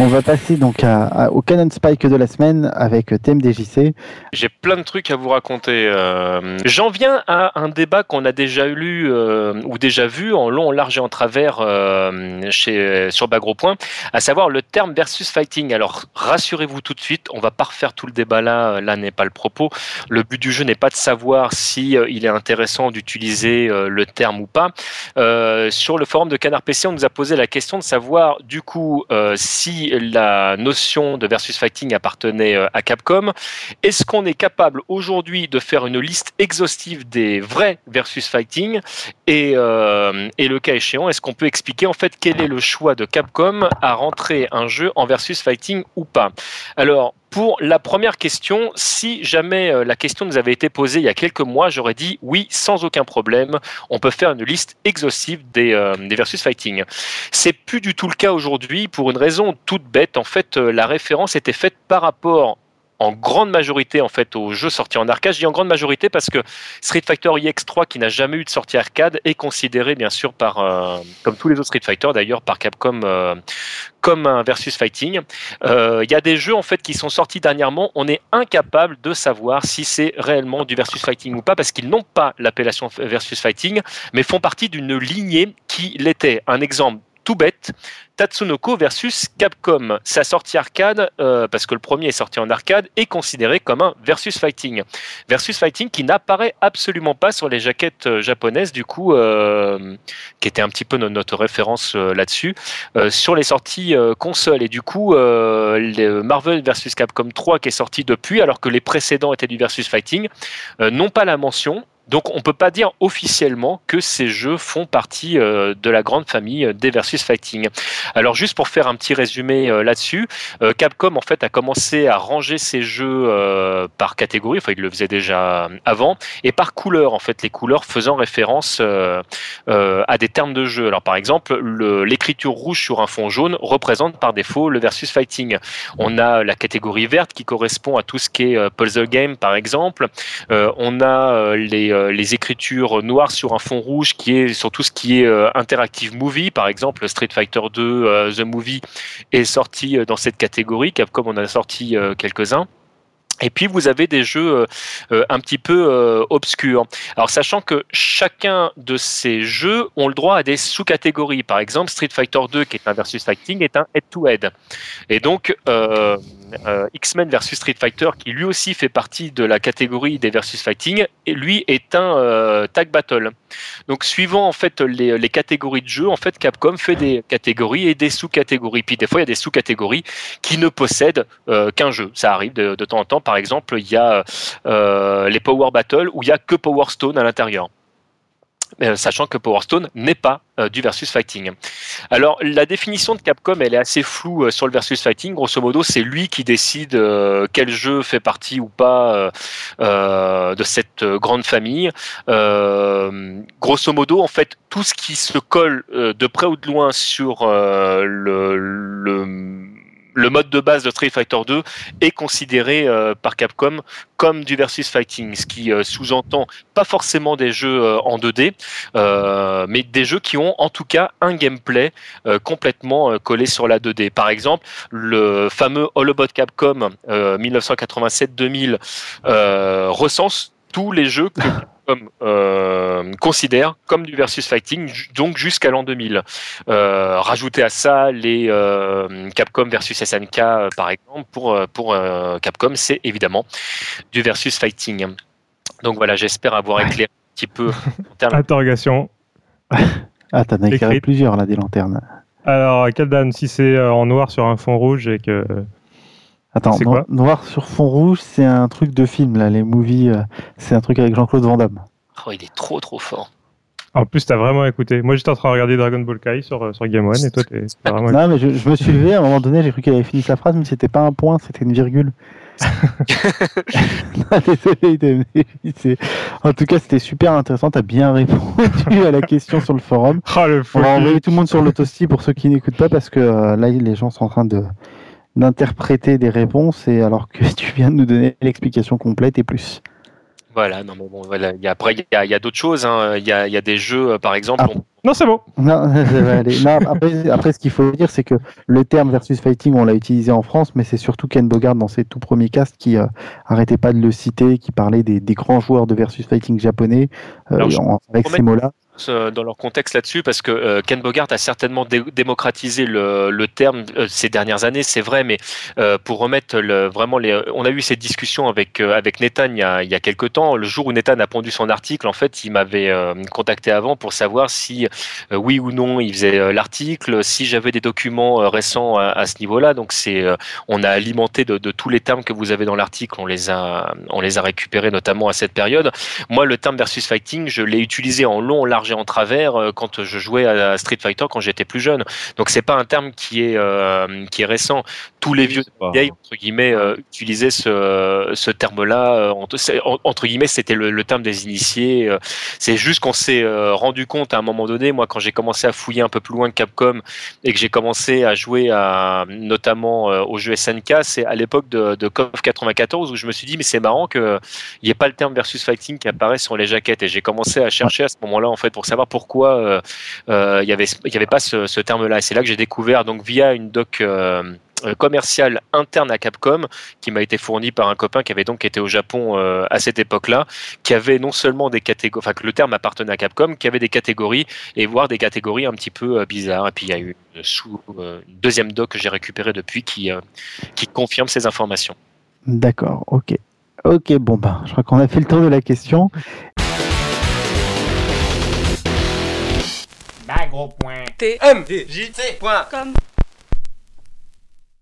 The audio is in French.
On va passer donc au Canon Spike de la semaine avec TMDJC. J'ai plein de trucs à vous raconter. Euh, j'en viens à un débat qu'on a déjà lu euh, ou déjà vu en long, en large et en travers euh, chez, sur Bagro Point, à savoir le terme versus fighting. Alors rassurez-vous tout de suite, on va pas refaire tout le débat là, là n'est pas le propos. Le but du jeu n'est pas de savoir si il est intéressant d'utiliser le terme ou pas. sur le forum de Canard PC, on nous a posé la question de savoir du coup si la notion de versus fighting appartenait euh, à Capcom. Est-ce qu'on est capable aujourd'hui de faire une liste exhaustive des vrais versus fighting? Et, euh, et le cas échéant, est-ce qu'on peut expliquer en fait quel est le choix de Capcom à rentrer un jeu en versus fighting ou pas? Alors, pour la première question, si jamais euh, la question nous avait été posée il y a quelques mois, j'aurais dit oui, sans aucun problème, on peut faire une liste exhaustive des, euh, versus fighting. C'est plus du tout le cas aujourd'hui pour une raison toute bête. En fait, euh, la référence était faite par rapport en grande majorité en fait aux jeux sortis en arcade. Je dis en grande majorité parce que Street Fighter EX3 qui n'a jamais eu de sortie arcade est considéré bien sûr par euh, comme tous les autres Street Fighter d'ailleurs par Capcom euh, comme un versus fighting. Euh, il y a des jeux en fait qui sont sortis dernièrement, on est incapable de savoir si c'est réellement du versus fighting ou pas parce qu'ils n'ont pas l'appellation versus fighting mais font partie d'une lignée qui l'était. Un exemple tout bête, Tatsunoko versus Capcom. Sa sortie arcade, euh, parce que le premier est sorti en arcade, est considéré comme un versus fighting. Versus fighting qui n'apparaît absolument pas sur les jaquettes euh, japonaises, du coup, euh, qui était un petit peu notre référence là-dessus, sur les sorties consoles. Et du coup, le Marvel versus Capcom 3 qui est sorti depuis, alors que les précédents étaient du versus fighting, n'ont pas la mention donc on ne peut pas dire officiellement que ces jeux font partie euh, de la grande famille euh, des versus fighting. Alors juste pour faire un petit résumé euh, là-dessus, Capcom en fait a commencé à ranger ses jeux par catégorie, enfin il le faisait déjà avant, et par couleur en fait, les couleurs faisant référence à des termes de jeu. Alors par exemple, l'écriture rouge sur un fond jaune représente par défaut le versus fighting. On a la catégorie verte qui correspond à tout ce qui est puzzle game par exemple. on a les euh, les écritures noires sur un fond rouge qui est sur tout ce qui est euh, interactive movie. Par exemple, Street Fighter 2 euh, The Movie est sorti dans cette catégorie. Capcom en a sorti quelques-uns. Et puis vous avez des jeux un petit peu obscurs. Alors sachant que chacun de ces jeux ont le droit à des sous-catégories. Par exemple, Street Fighter 2, qui est un versus fighting, est un head-to-head. Et donc euh, X-Men versus Street Fighter, qui lui aussi fait partie de la catégorie des versus fighting, lui est un euh, tag battle. Donc suivant en fait les, catégories de jeu, en fait Capcom fait des catégories et des sous-catégories. Puis des fois il y a des sous-catégories qui ne possèdent euh, qu'un jeu. Ça arrive de, temps en temps. Par exemple, il y a les Power Battle où il y a que Power Stone à l'intérieur. Euh, sachant que Power Stone n'est pas euh, du versus fighting. Alors la définition de Capcom, elle est assez floue euh, sur le versus fighting. Grosso modo, c'est lui qui décide quel jeu fait partie ou pas de cette grande famille. grosso modo, en fait, tout ce qui se colle de près ou de loin sur le le mode de base de Street Fighter 2 est considéré euh, par Capcom comme du versus fighting, ce qui euh, sous-entend pas forcément des jeux euh, en 2D, mais des jeux qui ont en tout cas un gameplay complètement collé sur la 2D. Par exemple, le fameux All About Capcom 1987-2000 recense tous les jeux Capcom euh, considère comme du versus fighting, donc jusqu'à l'an 2000. Euh, rajouter à ça les euh, Capcom versus SNK, euh, par exemple, pour, pour Capcom, c'est évidemment du versus fighting. Donc voilà, j'espère avoir éclairé un petit peu. Interrogation. ah, t'en as éclairé plusieurs là, des lanternes. Alors, Kaldan, si c'est en noir sur un fond rouge et que Attends, Noir sur fond rouge, c'est un truc de film, là, les movies, euh, c'est un truc avec Jean-Claude Van Damme. Oh, il est trop trop fort. En plus, t'as vraiment écouté. Moi, j'étais en train de regarder Dragon Ball Kai sur, euh, sur Game One et toi, t'es vraiment. Non, mais je, me suis levé à un moment donné, j'ai cru qu'elle avait fini sa phrase, mais c'était pas un point, c'était une virgule. désolé, en tout cas, c'était super intéressant. T'as bien répondu à la question sur le forum. Oh, le On va envoyer tout le monde sur l'autosti pour ceux qui n'écoutent pas parce que euh, là, les gens sont en train de d'interpréter des réponses et alors que tu viens de nous donner l'explication complète et plus. Voilà, non mais bon, voilà. Y a, après, il y a, d'autres choses. Hein. Il y, a, y, a, des jeux, euh, par exemple. Ah. Non, c'est bon. Non, non après, après, ce qu'il faut dire, c'est que le terme versus fighting, on l'a utilisé en France, mais c'est surtout Ken Bogard dans ses tout premiers castes qui euh, arrêtait pas de le citer, qui parlait des, des grands joueurs de versus fighting japonais euh, avec ces mots-là. Euh, dans leur contexte là-dessus parce que euh, Ken Bogart a certainement démocratisé le, terme euh, ces dernières années, c'est vrai, mais pour remettre vraiment les, on a eu cette discussion avec avec Nathan il y a il quelques temps. Le jour où Nathan a pondu son article, en fait, il m'avait contacté avant pour savoir si oui ou non il faisait l'article, si j'avais des documents récents à, ce niveau-là. Donc c'est, on a alimenté de, de, tous les termes que vous avez dans l'article, on les a on les a récupérés notamment à cette période. Moi, le terme versus fighting, je l'ai utilisé en long, large en travers euh, quand je jouais à Street Fighter quand j'étais plus jeune. Donc c'est pas un terme qui est euh, qui est récent. Tous les vieux vieilles entre guillemets euh, utilisaient ce, ce terme-là. entre guillemets, c'était le, terme des initiés. C'est juste qu'on s'est rendu compte à un moment donné. Moi, quand j'ai commencé à fouiller un peu plus loin que Capcom et que j'ai commencé à jouer à notamment au jeu SNK, c'est à l'époque de, de KOF 94 où je me suis dit mais c'est marrant qu'il n'y ait pas le terme versus fighting qui apparaît sur les jaquettes et j'ai commencé à chercher à ce moment-là en fait pour savoir pourquoi euh, euh, il n'y avait, y avait pas ce, terme-là. Et c'est là que j'ai découvert, donc via une doc euh, commerciale interne à Capcom qui m'a été fournie par un copain qui avait donc été au Japon à cette époque-là, qui avait non seulement des catégories, enfin que le terme appartenait à Capcom, qui avait des catégories et voire des catégories un petit peu bizarres. Et puis il y a eu une, sous, deuxième doc que j'ai récupérée depuis qui, qui confirme ces informations. D'accord, ok. Ok, bon ben, je crois qu'on a fait le tour de la question. Bagro.tmdjc.com